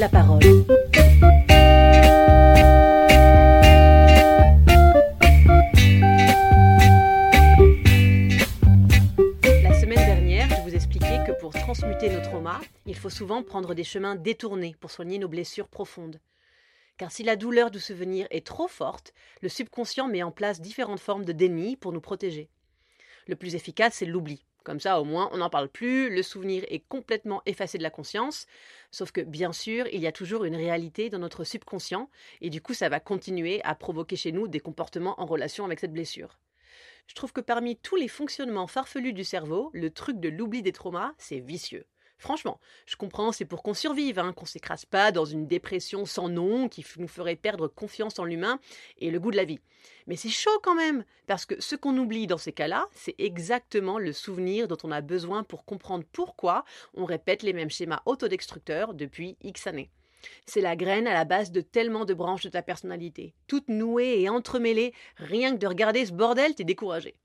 La semaine dernière, je vous expliquais que pour transmuter nos traumas, il faut souvent prendre des chemins détournés pour soigner nos blessures profondes. Car si la douleur du souvenir est trop forte, le subconscient met en place différentes formes de déni pour nous protéger. Le plus efficace, c'est l'oubli. Comme ça, au moins, on n'en parle plus, le souvenir est complètement effacé de la conscience. Sauf que, bien sûr, il y a toujours une réalité dans notre subconscient, et du coup, ça va continuer à provoquer chez nous des comportements en relation avec cette blessure. Je trouve que parmi tous les fonctionnements farfelus du cerveau, le truc de l'oubli des traumas, c'est vicieux. Franchement, je comprends, c'est pour qu'on survive, hein, qu'on s'écrase pas dans une dépression sans nom qui nous ferait perdre confiance en l'humain et le goût de la vie. Mais c'est chaud quand même, parce que ce qu'on oublie dans ces cas-là, c'est exactement le souvenir dont on a besoin pour comprendre pourquoi on répète les mêmes schémas autodestructeurs depuis X années. C'est la graine à la base de tellement de branches de ta personnalité, toutes nouées et entremêlées, rien que de regarder ce bordel, t'es découragé.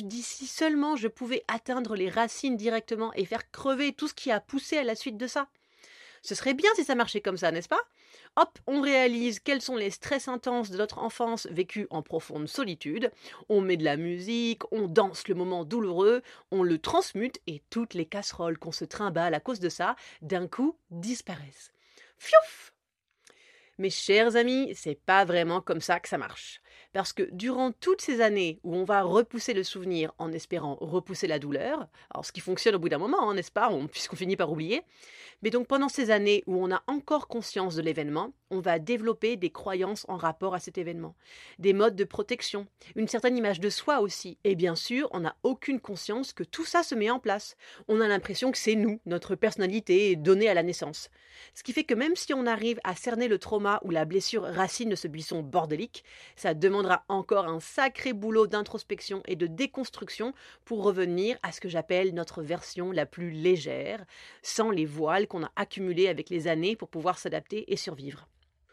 Dis si seulement je pouvais atteindre les racines directement et faire crever tout ce qui a poussé à la suite de ça. Ce serait bien si ça marchait comme ça, n'est-ce pas? Hop, on réalise quels sont les stress intenses de notre enfance vécus en profonde solitude, on met de la musique, on danse le moment douloureux, on le transmute et toutes les casseroles qu'on se trimballe à cause de ça, d'un coup, disparaissent. Fiouf Mes chers amis, c'est pas vraiment comme ça que ça marche. Parce que durant toutes ces années où on va repousser le souvenir en espérant repousser la douleur, alors ce qui fonctionne au bout d'un moment, hein, n'est-ce pas, on- puisqu'on finit par oublier, mais donc pendant ces années où on a encore conscience de l'événement, on va développer des croyances en rapport à cet événement, des modes de protection, une certaine image de soi aussi, et bien sûr, on n'a aucune conscience que tout ça se met en place. On a l'impression que c'est nous, notre personnalité donnée à la naissance. Ce qui fait que même si on arrive à cerner le trauma ou la blessure racine de ce buisson bordélique, ça encore un sacré boulot d'introspection et de déconstruction pour revenir à ce que j'appelle notre version la plus légère, sans les voiles qu'on a accumulés avec les années pour pouvoir s'adapter et survivre.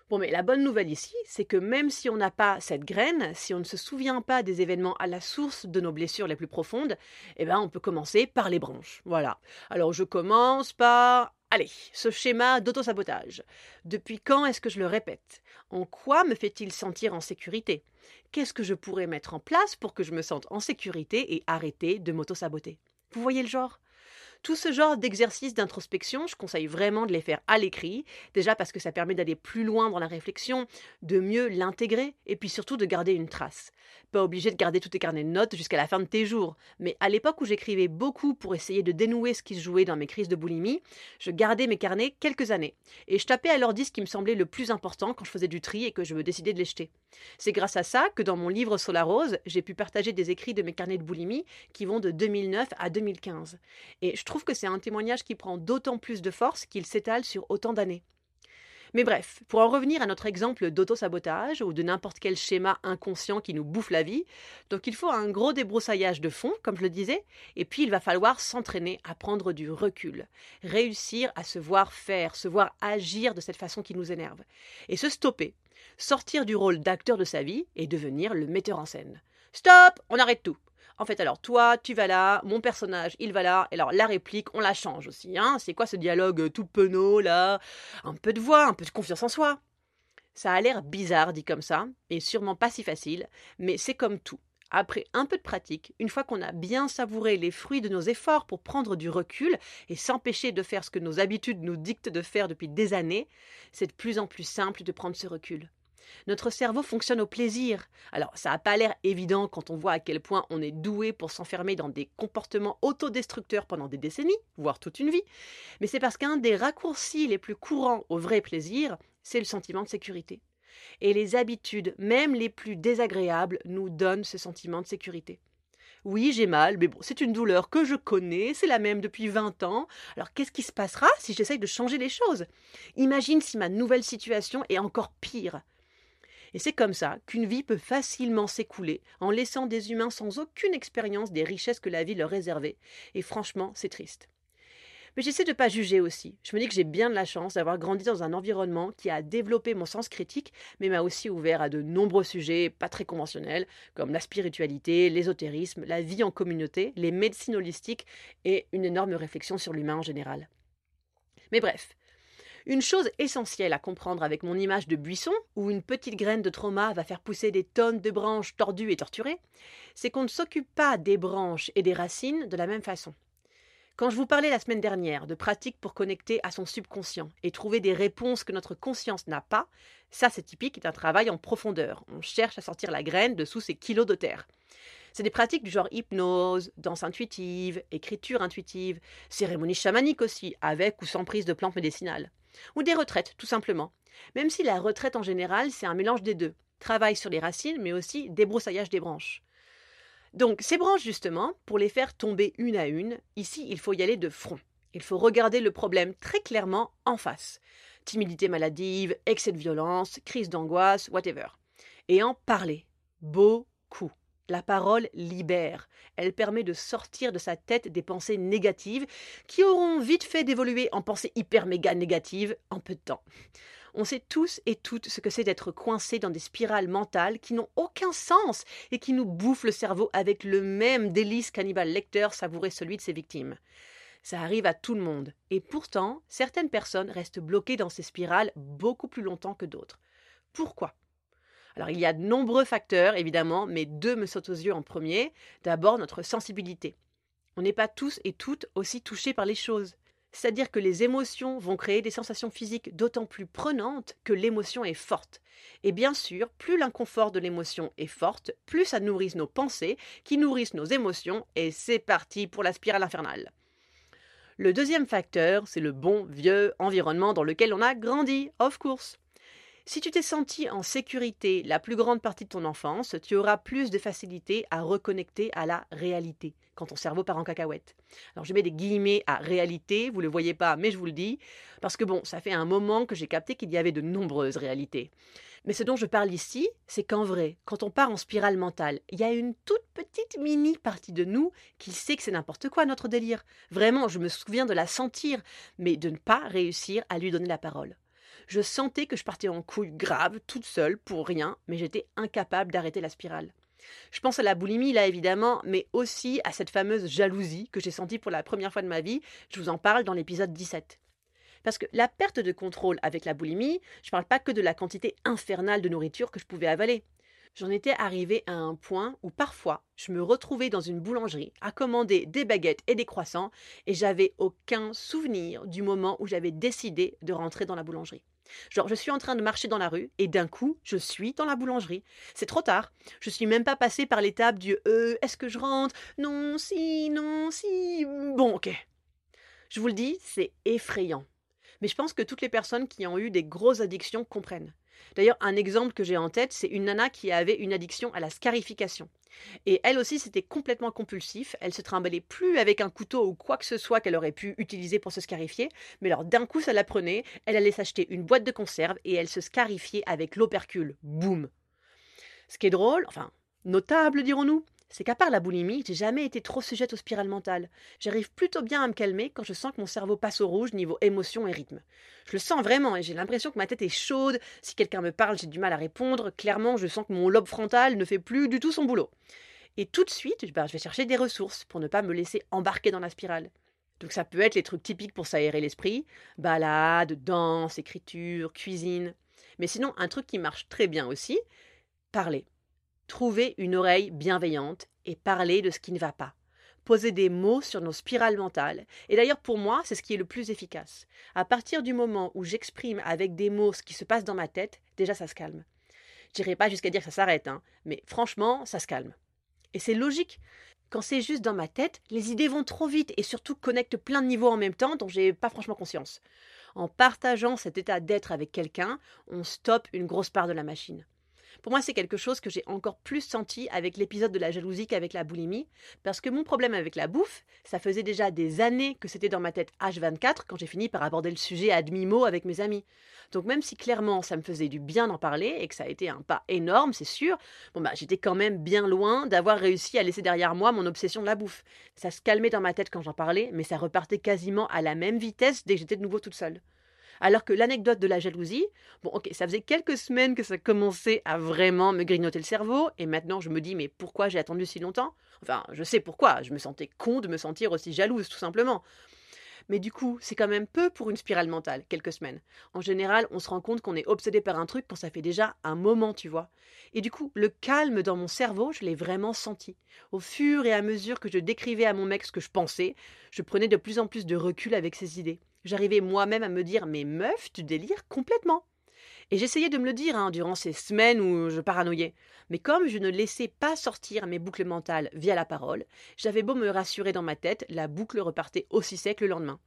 Bon, mais la bonne nouvelle ici, c'est que même si on n'a pas cette graine, si on ne se souvient pas des événements à la source de nos blessures les plus profondes, eh ben, on peut commencer par les branches. Voilà. Alors, je commence par Allez, ce schéma d'autosabotage. Depuis quand est-ce que je le répète? En quoi me fait-il sentir en sécurité? Qu'est-ce que je pourrais mettre en place pour que je me sente en sécurité et arrêter de m'auto-saboter? Vous voyez le genre? Tout ce genre d'exercices d'introspection, je conseille vraiment de les faire à l'écrit, déjà parce que ça permet d'aller plus loin dans la réflexion, de mieux l'intégrer, et puis surtout de garder une trace. Pas obligé de garder tous tes carnets de notes jusqu'à la fin de tes jours, mais à l'époque où j'écrivais beaucoup pour essayer de dénouer ce qui se jouait dans mes crises de boulimie, je gardais mes carnets quelques années, et je tapais alors dit ce qui me semblait le plus important quand je faisais du tri et que je me décidais de les jeter. C'est grâce à ça que dans mon livre sur la rose, j'ai pu partager des écrits de mes carnets de boulimie qui vont de 2009 à 2015. Et je trouve que c'est un témoignage qui prend d'autant plus de force qu'il s'étale sur autant d'années. Mais bref, pour en revenir à notre exemple d'auto-sabotage ou de n'importe quel schéma inconscient qui nous bouffe la vie, donc il faut un gros débroussaillage de fond, comme je le disais, et puis il va falloir s'entraîner à prendre du recul, réussir à se voir faire, se voir agir de cette façon qui nous énerve, et se stopper, sortir du rôle d'acteur de sa vie et devenir le metteur en scène. Stop, on arrête tout. En fait, alors toi, tu vas là, mon personnage, il va là, et alors la réplique, on la change aussi, hein. C'est quoi ce dialogue euh, tout penaud là? Un peu de voix, un peu de confiance en soi. Ça a l'air bizarre dit comme ça, et sûrement pas si facile, mais c'est comme tout. Après un peu de pratique, une fois qu'on a bien savouré les fruits de nos efforts pour prendre du recul et s'empêcher de faire ce que nos habitudes nous dictent de faire depuis des années, c'est de plus en plus simple de prendre ce recul. Notre cerveau fonctionne au plaisir. Alors, ça n'a pas l'air évident quand on voit à quel point on est doué pour s'enfermer dans des comportements autodestructeurs pendant des décennies, voire toute une vie, mais c'est parce qu'un des raccourcis les plus courants au vrai plaisir, c'est le sentiment de sécurité. Et les habitudes, même les plus désagréables, nous donnent ce sentiment de sécurité. Oui, j'ai mal, mais bon, c'est une douleur que je connais, c'est la même depuis 20 ans. Alors qu'est-ce qui se passera si j'essaye de changer les choses? Imagine si ma nouvelle situation est encore pire. Et c'est comme ça qu'une vie peut facilement s'écouler en laissant des humains sans aucune expérience des richesses que la vie leur réservait. Et franchement, c'est triste. Mais j'essaie de ne pas juger aussi. Je me dis que j'ai bien de la chance d'avoir grandi dans un environnement qui a développé mon sens critique, mais m'a aussi ouvert à de nombreux sujets pas très conventionnels, comme la spiritualité, l'ésotérisme, la vie en communauté, les médecines holistiques et une énorme réflexion sur l'humain en général. Mais bref, une chose essentielle à comprendre avec mon image de buisson, où une petite graine de trauma va faire pousser des tonnes de branches tordues et torturées, c'est qu'on ne s'occupe pas des branches et des racines de la même façon. Quand je vous parlais la semaine dernière de pratiques pour connecter à son subconscient et trouver des réponses que notre conscience n'a pas, ça c'est typique d'un travail en profondeur. On cherche à sortir la graine de sous ces kilos de terre. C'est des pratiques du genre hypnose, danse intuitive, écriture intuitive, cérémonie chamanique aussi, avec ou sans prise de plantes médicinales. Ou des retraites, tout simplement. Même si la retraite en général, c'est un mélange des deux. Travail sur les racines, mais aussi débroussaillage des branches. Donc ces branches, justement, pour les faire tomber une à une, ici, il faut y aller de front. Il faut regarder le problème très clairement en face. Timidité maladive, excès de violence, crise d'angoisse, whatever. Et en parler. Beaucoup. La parole libère. Elle permet de sortir de sa tête des pensées négatives qui auront vite fait d'évoluer en pensées hyper méga négatives en peu de temps. On sait tous et toutes ce que c'est d'être coincé dans des spirales mentales qui n'ont aucun sens et qui nous bouffent le cerveau avec le même délice qu'Hannibal Lecter savourait celui de ses victimes. Ça arrive à tout le monde. Et pourtant, certaines personnes restent bloquées dans ces spirales beaucoup plus longtemps que d'autres. Pourquoi? Alors il y a de nombreux facteurs, évidemment, mais deux me sautent aux yeux en premier. D'abord notre sensibilité. On n'est pas tous et toutes aussi touchés par les choses. C'est-à-dire que les émotions vont créer des sensations physiques d'autant plus prenantes que l'émotion est forte. Et bien sûr, plus l'inconfort de l'émotion est forte, plus ça nourrit nos pensées, qui nourrissent nos émotions, et c'est parti pour la spirale infernale. Le deuxième facteur, c'est le bon vieux environnement dans lequel on a grandi, of course. Si tu t'es senti en sécurité la plus grande partie de ton enfance, tu auras plus de facilité à reconnecter à la réalité quand ton cerveau part en cacahuète. Alors je mets des guillemets à réalité, vous ne le voyez pas, mais je vous le dis, parce que bon, ça fait un moment que j'ai capté qu'il y avait de nombreuses réalités. Mais ce dont je parle ici, c'est qu'en vrai, quand on part en spirale mentale, il y a une toute petite mini partie de nous qui sait que c'est n'importe quoi notre délire. Vraiment, je me souviens de la sentir, mais de ne pas réussir à lui donner la parole. Je sentais que je partais en couille grave, toute seule, pour rien, mais j'étais incapable d'arrêter la spirale. Je pense à la boulimie, là évidemment, mais aussi à cette fameuse jalousie que j'ai sentie pour la première fois de ma vie. Je vous en parle dans l'épisode 17. Parce que la perte de contrôle avec la boulimie, je ne parle pas que de la quantité infernale de nourriture que je pouvais avaler. J'en étais arrivée à un point où parfois je me retrouvais dans une boulangerie à commander des baguettes et des croissants et j'avais aucun souvenir du moment où j'avais décidé de rentrer dans la boulangerie. Genre, je suis en train de marcher dans la rue et d'un coup, je suis dans la boulangerie. C'est trop tard. Je suis même pas passé par l'étape du euh, est-ce que je rentre? Non, si, non, si. Bon, ok. Je vous le dis, c'est effrayant. Mais je pense que toutes les personnes qui ont eu des grosses addictions comprennent. D'ailleurs, un exemple que j'ai en tête, c'est une nana qui avait une addiction à la scarification. Et elle aussi, c'était complètement compulsif. Elle se trimballait plus avec un couteau ou quoi que ce soit qu'elle aurait pu utiliser pour se scarifier. Mais alors, d'un coup, ça la prenait. Elle allait s'acheter une boîte de conserve et elle se scarifiait avec l'opercule. Boum. Ce qui est drôle, enfin, notable, dirons-nous, c'est qu'à part la boulimie, j'ai jamais été trop sujette aux spirales mentales. J'arrive plutôt bien à me calmer quand je sens que mon cerveau passe au rouge niveau émotion et rythme. Je le sens vraiment et j'ai l'impression que ma tête est chaude. Si quelqu'un me parle, j'ai du mal à répondre. Clairement, je sens que mon lobe frontal ne fait plus du tout son boulot. Et tout de suite, bah, je vais chercher des ressources pour ne pas me laisser embarquer dans la spirale. Donc ça peut être les trucs typiques pour s'aérer l'esprit, balade, danse, écriture, cuisine. Mais sinon, un truc qui marche très bien aussi, parler. Trouver une oreille bienveillante et parler de ce qui ne va pas. Poser des mots sur nos spirales mentales. Et d'ailleurs, pour moi, c'est ce qui est le plus efficace. À partir du moment où j'exprime avec des mots ce qui se passe dans ma tête, déjà ça se calme. J'irai pas jusqu'à dire que ça s'arrête, hein, mais franchement, ça se calme. Et c'est logique. Quand c'est juste dans ma tête, les idées vont trop vite et surtout connectent plein de niveaux en même temps dont j'ai pas franchement conscience. En partageant cet état d'être avec quelqu'un, on stoppe une grosse part de la machine. Pour moi, c'est quelque chose que j'ai encore plus senti avec l'épisode de la jalousie qu'avec la boulimie, parce que mon problème avec la bouffe, ça faisait déjà des années que c'était dans ma tête H24 quand j'ai fini par aborder le sujet à demi-mot avec mes amis. Donc même si clairement ça me faisait du bien d'en parler et que ça a été un pas énorme, c'est sûr, bon bah j'étais quand même bien loin d'avoir réussi à laisser derrière moi mon obsession de la bouffe. Ça se calmait dans ma tête quand j'en parlais, mais ça repartait quasiment à la même vitesse dès que j'étais de nouveau toute seule. Alors que l'anecdote de la jalousie, bon ok, ça faisait quelques semaines que ça commençait à vraiment me grignoter le cerveau, et maintenant je me dis mais pourquoi j'ai attendu si longtemps? Enfin, je sais pourquoi, je me sentais con de me sentir aussi jalouse, tout simplement. Mais du coup, c'est quand même peu pour une spirale mentale, quelques semaines. En général, on se rend compte qu'on est obsédé par un truc quand ça fait déjà un moment, tu vois. Et du coup, le calme dans mon cerveau, je l'ai vraiment senti. Au fur et à mesure que je décrivais à mon mec ce que je pensais, je prenais de plus en plus de recul avec ses idées. J'arrivais moi-même à me dire Mais meuf, tu délires complètement. Et j'essayais de me le dire hein, durant ces semaines où je paranoïais. Mais comme je ne laissais pas sortir mes boucles mentales via la parole, j'avais beau me rassurer dans ma tête, la boucle repartait aussi sec le lendemain.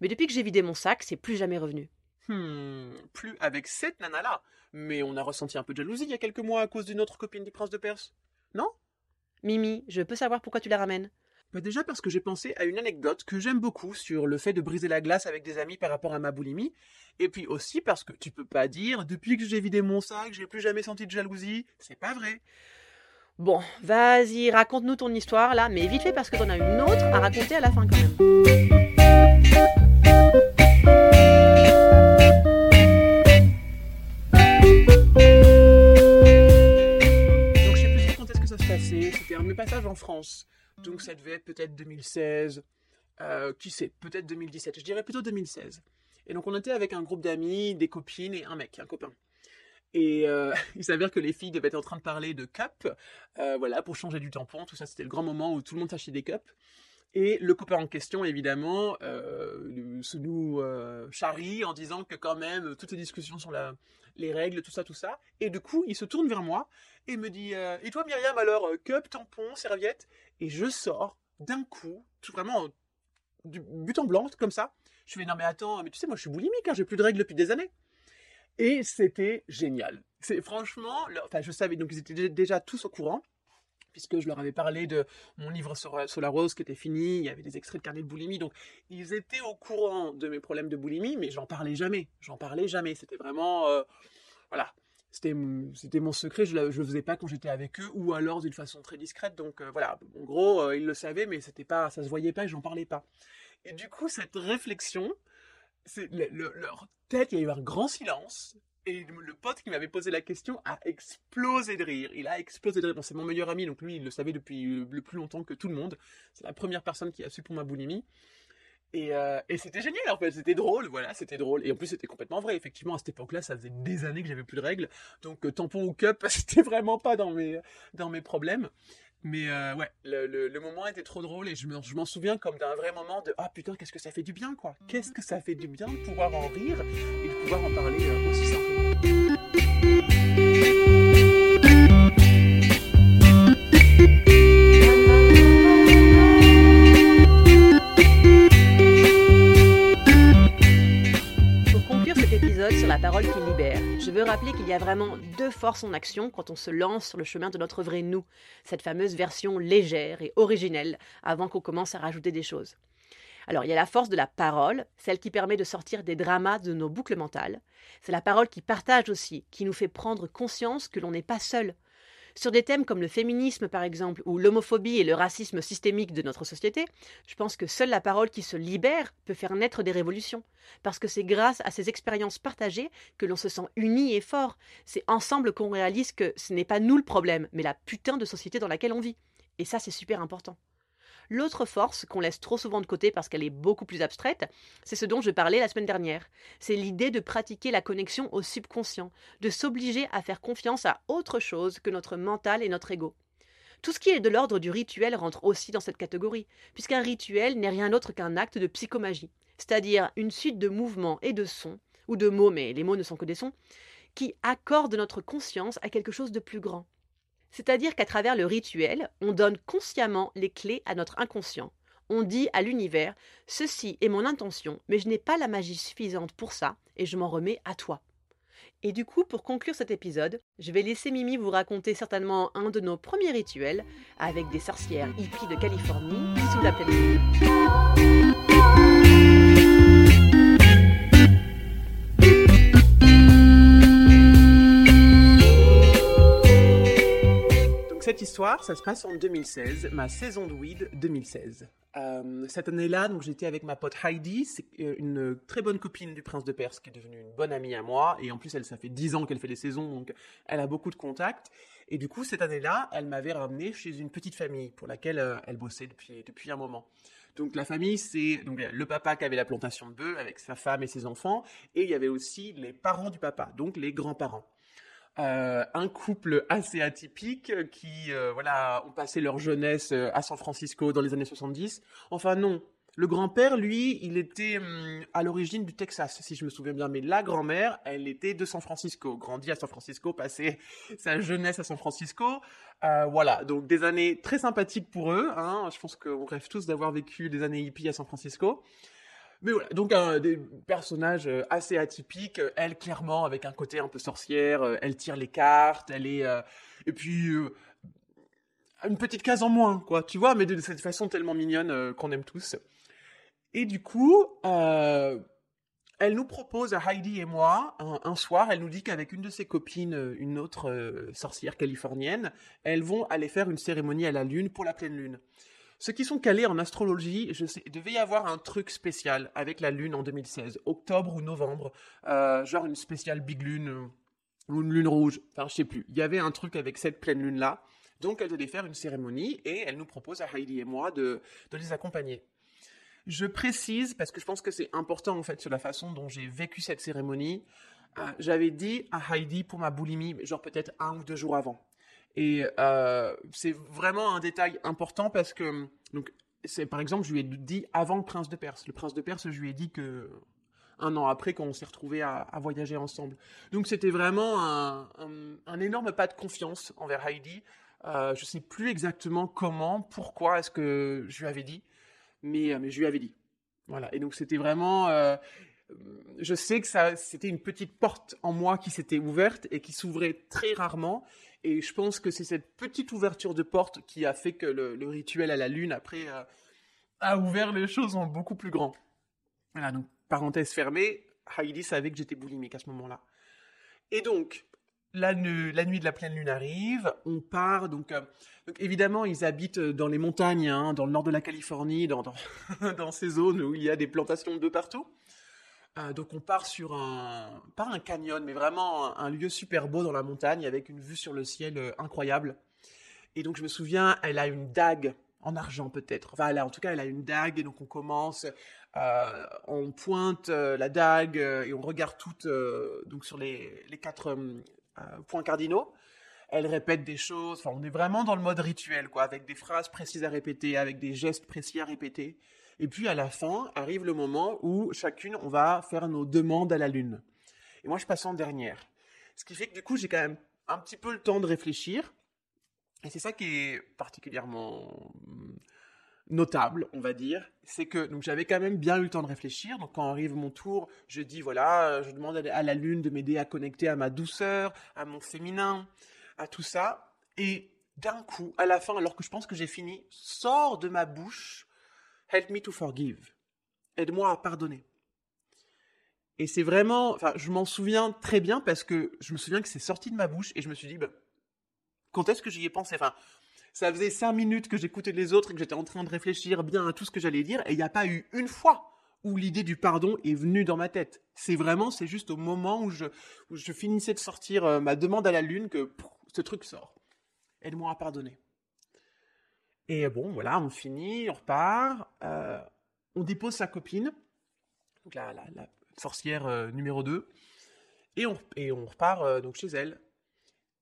Mais depuis que j'ai vidé mon sac, c'est plus jamais revenu. Hmm, plus avec cette nana-là. Mais on a ressenti un peu de jalousie il y a quelques mois à cause d'une autre copine du prince de Perse. Non? Mimi, je peux savoir pourquoi tu la ramènes? Bah déjà parce que j'ai pensé à une anecdote que j'aime beaucoup sur le fait de briser la glace avec des amis par rapport à ma boulimie. Et puis aussi parce que tu peux pas dire depuis que j'ai vidé mon sac, j'ai plus jamais senti de jalousie. C'est pas vrai. Bon, vas-y, raconte-nous ton histoire là, mais vite fait parce que t'en as une autre à raconter à la fin quand même. Donc je sais plus quand est-ce que ça se passait. C'était un de mes passages en France. Donc ça devait être peut-être 2016. Euh, qui sait Peut-être 2017. Je dirais plutôt 2016. Et donc on était avec un groupe d'amis, des copines et un mec, un copain. Et euh, il s'avère que les filles devaient être en train de parler de cups, euh, voilà, pour changer du tampon, tout ça, c'était le grand moment où tout le monde s'achetait des cups. Et le copain en question, évidemment, euh, se nous charrie en disant que quand même, toutes les discussions sur les règles, tout ça, tout ça. Et du coup, il se tourne vers moi et me dit Et toi, Myriam, alors, cup, tampon, serviette? Et je sors d'un coup, tout vraiment du but en blanc, comme ça. Je fais Non, mais attends, mais tu sais, moi, je suis boulimique, hein, j'ai plus de règles depuis des années. Et c'était génial. C'est franchement, enfin, je savais, donc ils étaient dé- déjà tous au courant puisque je leur avais parlé de mon livre sur, sur la rose qui était fini, il y avait des extraits de carnet de boulimie, donc ils étaient au courant de mes problèmes de boulimie, mais j'en parlais jamais, j'en parlais jamais, c'était vraiment, euh, voilà, c'était mon- secret, je je le faisais pas quand j'étais avec eux, ou alors d'une façon très discrète, donc euh, voilà, en gros, euh, ils le savaient, mais c'était pas, ça se voyait pas et j'en parlais pas. Et du coup, cette réflexion, c'est le- le- leur tête, il y a eu un grand silence, et le pote qui m'avait posé la question a explosé de rire. Il a explosé de rire. Bon, c'est mon meilleur ami, donc lui, il le savait depuis le plus longtemps que tout le monde. C'est la première personne qui a su pour ma boulimie. Et, euh, et c'était génial en fait, c'était drôle, voilà, c'était drôle. Et en plus, c'était complètement vrai. Effectivement, à cette époque-là, ça faisait des années que j'avais plus de règles. Donc, euh, tampon ou cup, c'était vraiment pas dans mes, dans mes problèmes. Mais euh, ouais, le, le- moment était trop drôle et je me- je m'en souviens comme d'un vrai moment de Ah putain, qu'est-ce que ça fait du bien quoi Qu'est-ce que ça fait du bien de pouvoir en rire et de pouvoir en parler aussi simplement. Parole qui libère, je veux rappeler qu'il y a vraiment deux forces en action quand on se lance sur le chemin de notre vrai nous, cette fameuse version légère et originelle, avant qu'on commence à rajouter des choses. Alors, il y a la force de la parole, celle qui permet de sortir des dramas de nos boucles mentales. C'est la parole qui partage aussi, qui nous fait prendre conscience que l'on n'est pas seul. Sur des thèmes comme le féminisme, par exemple, ou l'homophobie et le racisme systémique de notre société, je pense que seule la parole qui se libère peut faire naître des révolutions. Parce que c'est grâce à ces expériences partagées que l'on se sent uni et fort. C'est ensemble qu'on réalise que ce n'est pas nous le problème, mais la putain de société dans laquelle on vit. Et ça, c'est super important. L'autre force qu'on laisse trop souvent de côté parce qu'elle est beaucoup plus abstraite, c'est ce dont je parlais la semaine dernière. C'est l'idée de pratiquer la connexion au subconscient, de s'obliger à faire confiance à autre chose que notre mental et notre ego. Tout ce qui est de l'ordre du rituel rentre aussi dans cette catégorie, puisqu'un rituel n'est rien d'autre qu'un acte de psychomagie, c'est-à-dire une suite de mouvements et de sons, ou de mots, mais les mots ne sont que des sons, qui accorde notre conscience à quelque chose de plus grand. C'est-à-dire qu'à travers le rituel, on donne consciemment les clés à notre inconscient. On dit à l'univers Ceci est mon intention, mais je n'ai pas la magie suffisante pour ça, et je m'en remets à toi. Et du coup, pour conclure cet épisode, je vais laisser Mimi vous raconter certainement un de nos premiers rituels avec des sorcières hippies de Californie sous la pleine cette histoire, ça se passe en 2016, ma saison de weed 2016. Euh, cette année-là, donc j'étais avec ma pote Heidi, euh, une très bonne copine du prince de Perse qui est devenue une bonne amie à moi. Et en plus, elle, ça fait 10 ans qu'elle fait les saisons, donc elle a beaucoup de contacts. Et du coup, cette année-là, elle m'avait ramené chez une petite famille pour laquelle euh, elle bossait depuis, depuis un moment. Donc la famille, c'est donc le papa qui avait la plantation de bœufs avec sa femme et ses enfants, et il y avait aussi les parents du papa, donc les grands-parents. Euh, un couple assez atypique qui euh, voilà ont passé leur jeunesse euh, à San Francisco dans les années 70. Enfin non, le grand-père lui, il était hum, à l'origine du Texas si je me souviens bien, mais la grand-mère, elle était de San Francisco, grandie à San Francisco, passé sa jeunesse à San Francisco. Voilà, donc des années très sympathiques pour eux. Hein. Je pense qu'on rêve tous d'avoir vécu des années hippies à San Francisco. Mais voilà, donc un des personnages euh, assez atypiques. Euh, Elle, clairement, avec un côté un peu sorcière. euh, Elle tire les cartes. Elle est... Et puis... Une petite case en moins, quoi. Tu vois, mais de cette façon tellement mignonne qu'on aime tous. Et du coup, elle nous propose à Heidi et moi, un, soir, elle nous dit qu'avec une de ses copines, une autre sorcière californienne, elles vont aller faire une cérémonie à la lune pour la pleine lune. Ceux qui sont calés en astrologie, je sais, il devait y avoir un truc spécial avec la lune en 2016, octobre ou novembre, euh, genre une spéciale big lune euh, ou une lune rouge, enfin je sais plus. Il y avait un truc avec cette pleine lune là, donc elle devait faire une cérémonie et elle nous propose à Heidi et moi de, de les accompagner. Je précise parce que je pense que c'est important en fait sur la façon dont j'ai vécu cette cérémonie. Euh, J'avais dit à Heidi pour ma boulimie, genre peut-être un ou deux jours avant. Et euh, c'est vraiment un détail important parce que, donc, par exemple, je lui ai dit avant le prince de Perse. Le prince de Perse, je lui ai dit que un an après, quand on s'est retrouvés à, voyager ensemble. Donc c'était vraiment un, un, énorme pas de confiance envers Heidi. Euh, je sais plus exactement comment, pourquoi est-ce que je lui avais dit, mais, mais je lui avais dit. Voilà. Et donc c'était vraiment. Euh, je sais que ça, c'était une petite porte en moi qui s'était ouverte et qui s'ouvrait très rarement. Et je pense que c'est cette petite ouverture de porte qui a fait que le, rituel à la lune, après, euh, a ouvert les choses en beaucoup plus grand. Voilà, donc, parenthèse fermée, Heidi savait que j'étais boulimique à ce moment-là. Et donc, la, nu- la nuit de la pleine lune arrive, on part, donc, euh, évidemment, ils habitent dans les montagnes, hein, dans le nord de la Californie, dans, dans ces zones où il y a des plantations de partout. Euh, donc on part sur un, pas un canyon, mais vraiment un, lieu super beau dans la montagne avec une vue sur le ciel euh, incroyable. Et donc je me souviens, elle a une dague en argent peut-être. Enfin, elle a- en tout cas, elle a une dague et donc on commence, euh, on pointe la dague et on regarde toutes donc sur les, les quatre points cardinaux. Elle répète des choses. Enfin, on est vraiment dans le mode rituel, quoi, avec des phrases précises à répéter, avec des gestes précis à répéter. Et puis à la fin arrive le moment où chacune on va faire nos demandes à la lune. Et moi je passe en dernière. Ce qui fait que du coup j'ai quand même un petit peu le temps de réfléchir. Et c'est ça qui est particulièrement hum, notable, on va dire, c'est que j'avais quand même bien eu le temps de réfléchir. Donc quand arrive mon tour, je dis voilà, euh, je demande à la lune de m'aider à connecter à ma douceur, à mon féminin, à tout ça. Et d'un coup, à la fin, alors que je pense que j'ai fini, sort de ma bouche Help me to forgive. Aide-moi à pardonner. Et c'est vraiment, enfin, je m'en souviens très bien parce que je me souviens que c'est sorti de ma bouche et je me suis dit, bah, quand est-ce que j'y ai pensé? Enfin, ça faisait cinq minutes que j'écoutais les autres et que j'étais en train de réfléchir bien à tout ce que j'allais dire et il n'y a pas eu une fois où l'idée du pardon est venue dans ma tête. C'est vraiment, c'est juste au moment où je, je finissais de sortir euh, ma demande à la lune que ce truc sort. Aide-moi à pardonner. Et bon, voilà, on finit, on repart, euh, on dépose sa copine, la, sorcière euh, numéro 2, et on, et repart euh, donc chez elle.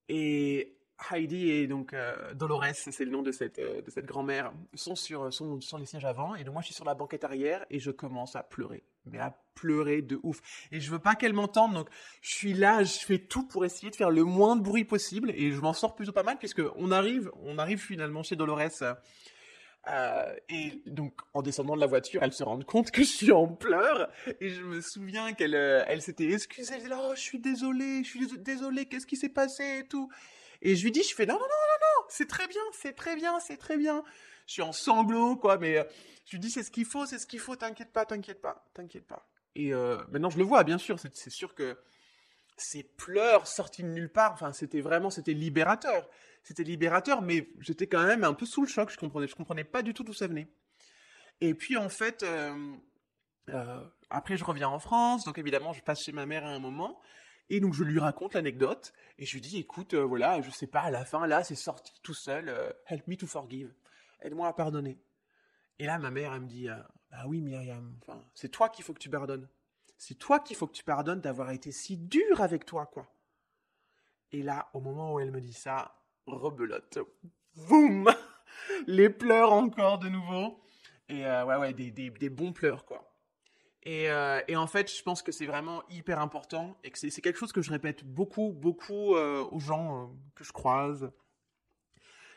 Et Heidi et donc euh, Dolores, c'est le nom de cette, euh, cette grand-mère, sont sur, sont sur les sièges avant. Et donc moi, je suis sur la banquette arrière et je commence à pleurer. Mais à pleurer de ouf. Et je veux pas qu'elle m'entende, donc je suis là, je fais tout pour essayer de faire le moins de bruit possible. Et je m'en sors plutôt pas mal, puisque on arrive, on arrive finalement chez Dolores. Euh, et donc, en descendant de la voiture, elle se rend compte que je suis en pleurs. Et je me souviens qu'elle euh, elle s'était excusée. Elle disait, oh, je suis désolée, je suis désolée, qu'est-ce qui s'est passé et tout? Et je lui dis, je fais non, non, non, non, non, c'est très bien, c'est très bien, c'est très bien. Je suis en sanglots, quoi, mais euh, je lui dis, c'est ce qu'il faut, c'est ce qu'il faut, t'inquiète pas, t'inquiète pas, t'inquiète pas. Et euh, maintenant, je le vois, bien sûr, c'est sûr que ces pleurs sortis de nulle part, enfin, c'était vraiment, c'était libérateur. C'était libérateur, mais j'étais quand même un peu sous le choc, je comprenais, je comprenais pas du tout d'où ça venait. Et puis, en fait, euh, après, je reviens en France, donc évidemment, je passe chez ma mère à un moment, et donc je lui raconte l'anecdote et je lui dis écoute, euh, voilà, je sais pas, à la fin là, c'est sorti tout seul. Euh, help me to forgive. Aide-moi à pardonner. Et là, ma mère, elle me dit ah oui, Myriam, enfin, c'est toi qu'il faut que tu pardonnes. C'est toi qu'il faut que tu pardonnes d'avoir été si dur avec toi, quoi. Et là, au moment où elle me dit ça, rebelote. Boum Les pleurs encore de nouveau. Et ouais, ouais, des, des bons pleurs, quoi. Euh, et, en fait, je pense que c'est vraiment hyper important et que c'est quelque chose que je répète beaucoup, beaucoup euh, aux gens euh, que je croise.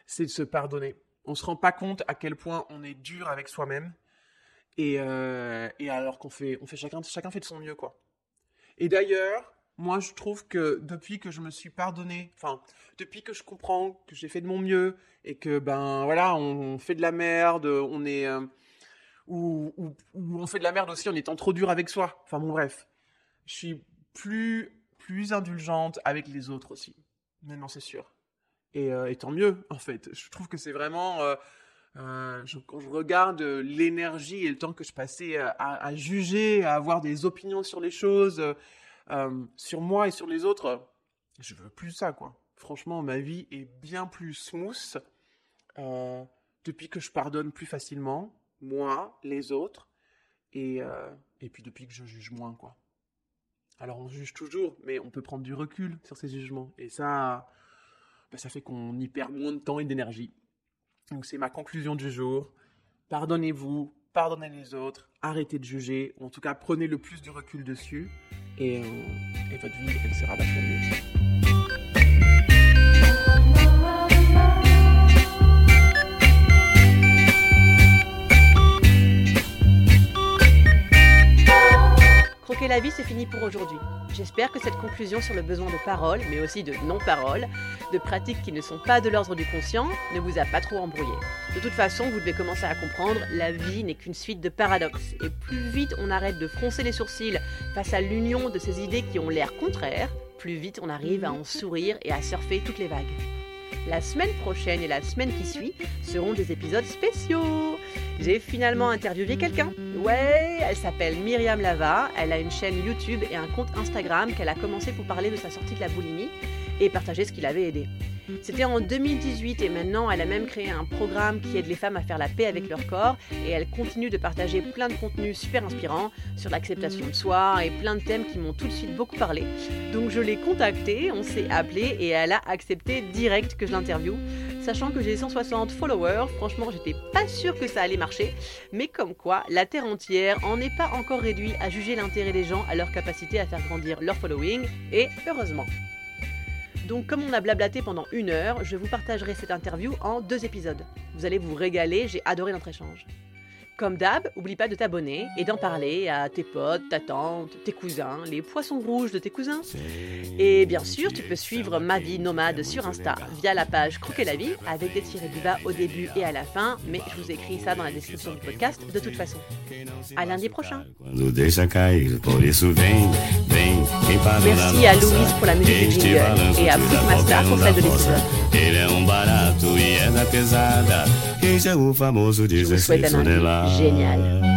C'est de se pardonner. On se rend pas compte à quel point on est dur avec soi-même et, et, alors qu'on fait, on fait chacun, chacun fait de son mieux quoi. Et d'ailleurs, moi, je trouve que depuis que je me suis pardonné, enfin, depuis que je comprends que j'ai fait de mon mieux et que ben voilà, on fait de la merde, on est où, on fait de la merde aussi en étant trop dur avec soi. Enfin bon, bref. Je suis plus, plus indulgente avec les autres aussi. Maintenant, c'est sûr. Et, euh, tant mieux, en fait. Je trouve que c'est vraiment. Euh, euh, quand je regarde l'énergie et le temps que je passais à, à, juger, à avoir des opinions sur les choses, sur moi et sur les autres, je veux plus ça, quoi. Franchement, ma vie est bien plus smooth depuis que je pardonne plus facilement, moi, les autres, et, euh, et puis depuis que je juge moins, quoi. Alors on juge toujours, mais on peut prendre du recul sur ces jugements, et ça, bah, ça fait qu'on y perd moins de temps et d'énergie. Donc c'est ma conclusion du jour. Pardonnez-vous, pardonnez les autres, arrêtez de juger, ou en tout cas prenez le plus du recul dessus, et, euh, et votre vie, elle sera vachement mieux. La vie, c'est fini pour aujourd'hui. J'espère que cette conclusion sur le besoin de parole, mais aussi de non-parole, de pratiques qui ne sont pas de l'ordre du conscient, ne vous a pas trop embrouillé. De toute façon, vous devez commencer à comprendre, la vie n'est qu'une suite de paradoxes. Et plus vite on arrête de froncer les sourcils face à l'union de ces idées qui ont l'air contraires, plus vite on arrive à en sourire et à surfer toutes les vagues. La semaine prochaine et la semaine qui suit seront des épisodes spéciaux. J'ai finalement interviewé quelqu'un. Ouais, elle s'appelle Myriam Lava, elle a une chaîne YouTube et un compte Instagram qu'elle a commencé pour parler de sa sortie de la boulimie et partager ce qui l'avait aidé. C'était en 2018 et maintenant elle a même créé un programme qui aide les femmes à faire la paix avec leur corps et elle continue de partager plein de contenus super inspirants sur l'acceptation de soi et plein de thèmes qui m'ont tout de suite beaucoup parlé. Donc je l'ai contactée, on s'est appelé et elle a accepté direct que je l'interviewe. Sachant que j'ai 160 followers, franchement j'étais pas sûre que ça allait marcher, mais comme quoi la terre entière en est pas encore réduite à juger l'intérêt des gens à leur capacité à faire grandir leur following, et heureusement. Donc comme on a blablaté pendant une heure, je vous partagerai cette interview en deux épisodes. Vous allez vous régaler, j'ai adoré notre échange. Comme d'hab, oublie pas de t'abonner et d'en parler à tes potes, ta tante, tes cousins, les poissons rouges de tes cousins. Et bien sûr, tu peux suivre ma vie nomade sur Insta via la page Croquer la vie avec des tirés du bas au début et à la fin, mais je vous écris ça dans la description du podcast de toute façon. À lundi prochain. Merci à Louise pour la musique du jingle. et à Master pour celle de l'épisode. Je vous souhaite un génial.